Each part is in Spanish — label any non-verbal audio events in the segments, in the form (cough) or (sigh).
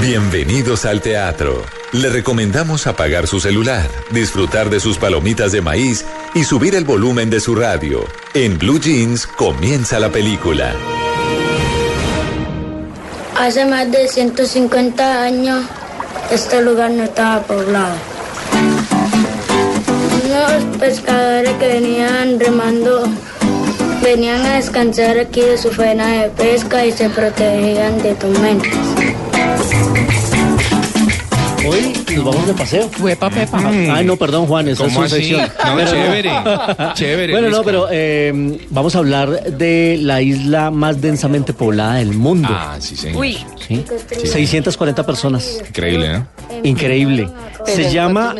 Bienvenidos al teatro. Le recomendamos apagar su celular, disfrutar de sus palomitas de maíz y subir el volumen de su radio. En Blue Jeans comienza la película. Hace más de 150 años este lugar no estaba poblado. Unos pescadores que venían remando venían a descansar aquí de su faena de pesca y se protegían de tormentas. Hoy nos vamos de paseo. Huepa, pepa. Ay, no, perdón, Juan, esa es ¿Cómo su así? sección. No, Pero chévere. Chévere. Bueno, no, pero eh, vamos a hablar de la isla más densamente poblada del mundo. Ah, sí, señor. Uy, ¿sí? 640 personas. Increíble, ¿no? Increíble. Se llama.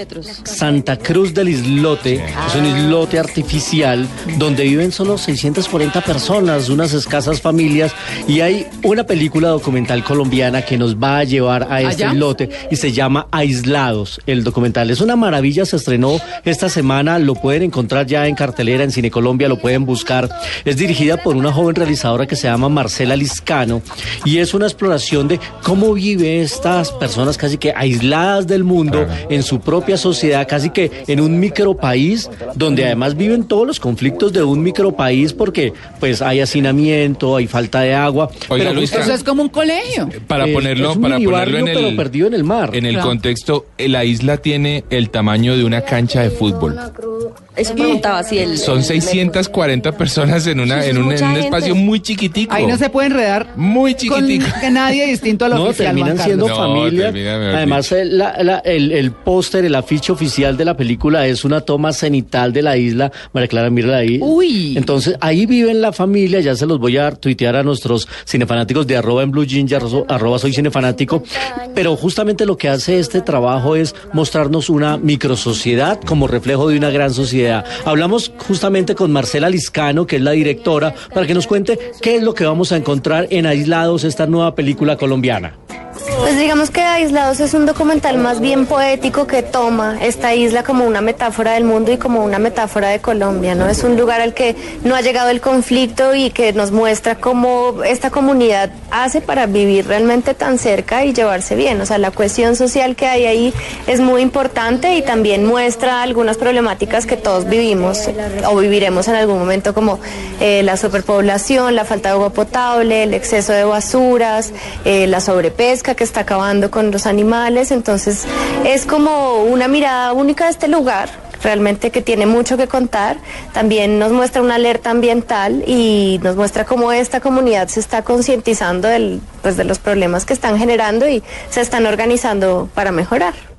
Santa Cruz del Islote. Es un islote artificial donde viven solo 640 personas, unas escasas familias. Y hay una película documental colombiana que nos va a llevar a este ¿Allá? islote y se llama Aislados, el documental. Es una maravilla, se estrenó esta semana, lo pueden encontrar ya en cartelera en Cine Colombia, lo pueden buscar. Es dirigida por una joven realizadora que se llama Marcela Liscano y es una exploración de cómo vive estas personas casi que aisladas del mundo, en su propia sociedad, casi que en un micropaís, donde además viven todos los conflictos de un micropaís porque pues hay hacinamiento, hay falta de agua. Oiga, pero Luisca, eso es como un colegio. Para Eh, ponerlo, es un para ponerlo en el, pero perdido en el mar. en el Claro. contexto, eh, la isla tiene el tamaño de una cancha de fútbol. Eso preguntaba si el... Son 640 personas en una Sí, en es un, en espacio muy chiquitico. Ahí no se puede enredar Muy con chiquitico. que nadie distinto a lo No, oficial. terminan siendo. No, familia. termina, Además, el, la- la- el, el póster, el afiche oficial de la película es una toma cenital de la isla. María Clara, mírala ahí. Uy. Entonces, ahí viven la familia. Ya se los voy a tuitear a nuestros cinefanáticos de arroba en blue jean, y arro- arroba soy cinefanático. Pero justamente lo que hace este trabajo es mostrarnos una microsociedad como reflejo de una gran sociedad. Hablamos justamente con Marcela Liscano, que es la directora, para que nos cuente qué es lo que vamos a encontrar en Aislados, esta nueva película colombiana. Pues digamos que Aislados es un documental más bien poético que toma esta isla como una metáfora del mundo y como una metáfora de Colombia, ¿no? Es un lugar al que no ha llegado el conflicto y que nos muestra cómo esta comunidad hace para vivir realmente tan cerca y llevarse bien. O sea, la cohesión social que hay ahí es muy importante y también muestra algunas problemáticas que todos vivimos o viviremos en algún momento como eh, la superpoblación, la falta de agua potable, el exceso de basuras, eh, la sobrepesca está acabando con los animales. Entonces es como una mirada única de este lugar realmente que tiene mucho que contar. También nos muestra una alerta ambiental y nos muestra cómo esta comunidad se está concientizando pues, de los problemas que están generando y se están organizando para mejorar.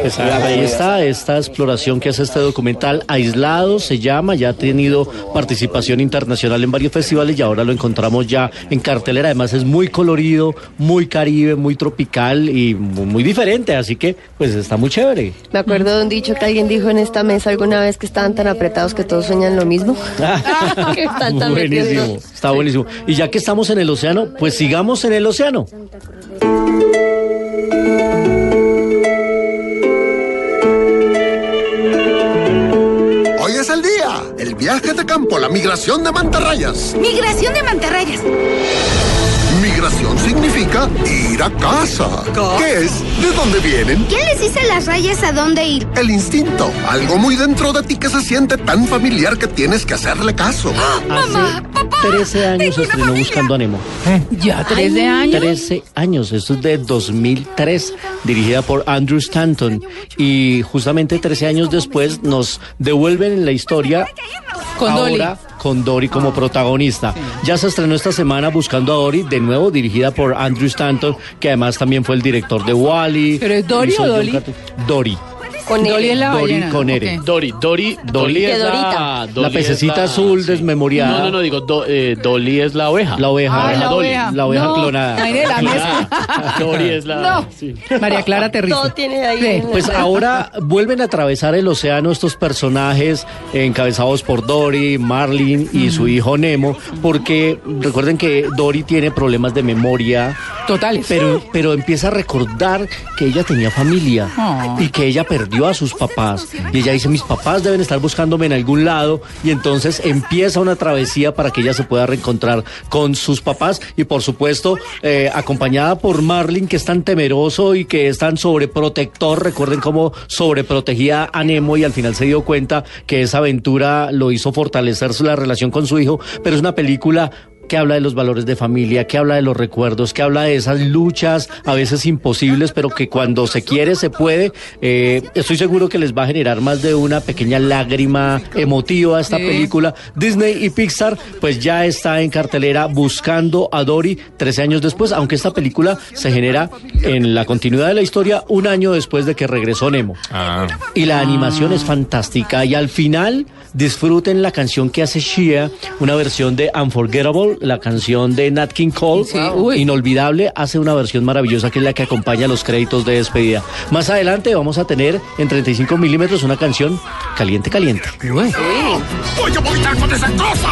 Pues ahí está esta exploración que hace este documental Aislado se llama, ya ha tenido participación internacional en varios festivales y ahora lo encontramos ya en cartelera. Además es muy colorido, muy caribe, muy tropical y mu- muy diferente, así que pues está muy chévere. Me acuerdo de un dicho que alguien dijo en esta mesa alguna vez que estaban tan apretados que todos sueñan lo mismo. (laughs) que están tan metidos buenísimo, está buenísimo. Y ya que estamos en el océano, pues sigamos en el océano. Campo, la migración de mantarrayas. Migración de mantarrayas. Migración significa ir a casa. ¿Qué es? ¿De dónde vienen? ¿Quién les dice a las rayas a dónde ir? El instinto, algo muy dentro de ti que se siente tan familiar que tienes que hacerle caso. Mamá, papá, Hace 13 años estrenó. Buscando a Nemo. Ya, 13 años. 13 años, esto es de 2003, dirigida por Andrew Stanton. Y justamente 13 años después nos devuelven en la historia Con Dolly. Con Dory como protagonista. Ya se estrenó esta semana Buscando a Dory, de nuevo dirigida por Andrew Stanton, que además también fue el director de Wally. ¿Pero es Dory o Dolly? Dory. Con Dolly él. es la Dory ballena. con R. Ok. Dory, Dolly De es Dorita. la... Pececita es azul sí. desmemoriada. No, no, no, digo, do- eh, Dolly es la oveja. La oveja. La Dolly. oveja. La oveja No, clonada. ay, de la mezcla. (laughs) Dory es la... No. sí. María Clara Terrible. Todo tiene ahí. Sí. en la- Pues ahora vuelven a atravesar el océano estos personajes encabezados por Dory, Marlin y su hijo Nemo, porque recuerden que Dory tiene problemas de memoria Totales. Pero, pero empieza a recordar que ella tenía familia Oh. y que ella perdió a sus papás. Y ella dice, mis papás deben estar buscándome en algún lado. Y entonces empieza una travesía para que ella se pueda reencontrar con sus papás. Y por supuesto, eh, acompañada por Marlin, que es tan temeroso y que es tan sobreprotector. Recuerden cómo sobreprotegía a Nemo y al final se dio cuenta que esa aventura lo hizo fortalecer la relación con su hijo. Pero es una película que habla de los valores de familia, que habla de los recuerdos, que habla de esas luchas a veces imposibles, pero que cuando se quiere se puede. Eh, estoy seguro que les va a generar más de una pequeña lágrima emotiva esta Sí. película. Disney y Pixar pues ya está en cartelera buscando a Dory 13 años después, aunque esta película se genera en la continuidad de la historia un año después de que regresó Nemo. Ah. Y la animación es fantástica. Y al final disfruten la canción que hace Shia, una versión de Unforgettable, la canción de Nat King Cole. Sí. Inolvidable, hace una versión maravillosa que es la que acompaña los créditos de despedida. Más adelante vamos a tener en 35 milímetros una canción caliente, caliente. Voy a con esa cosa.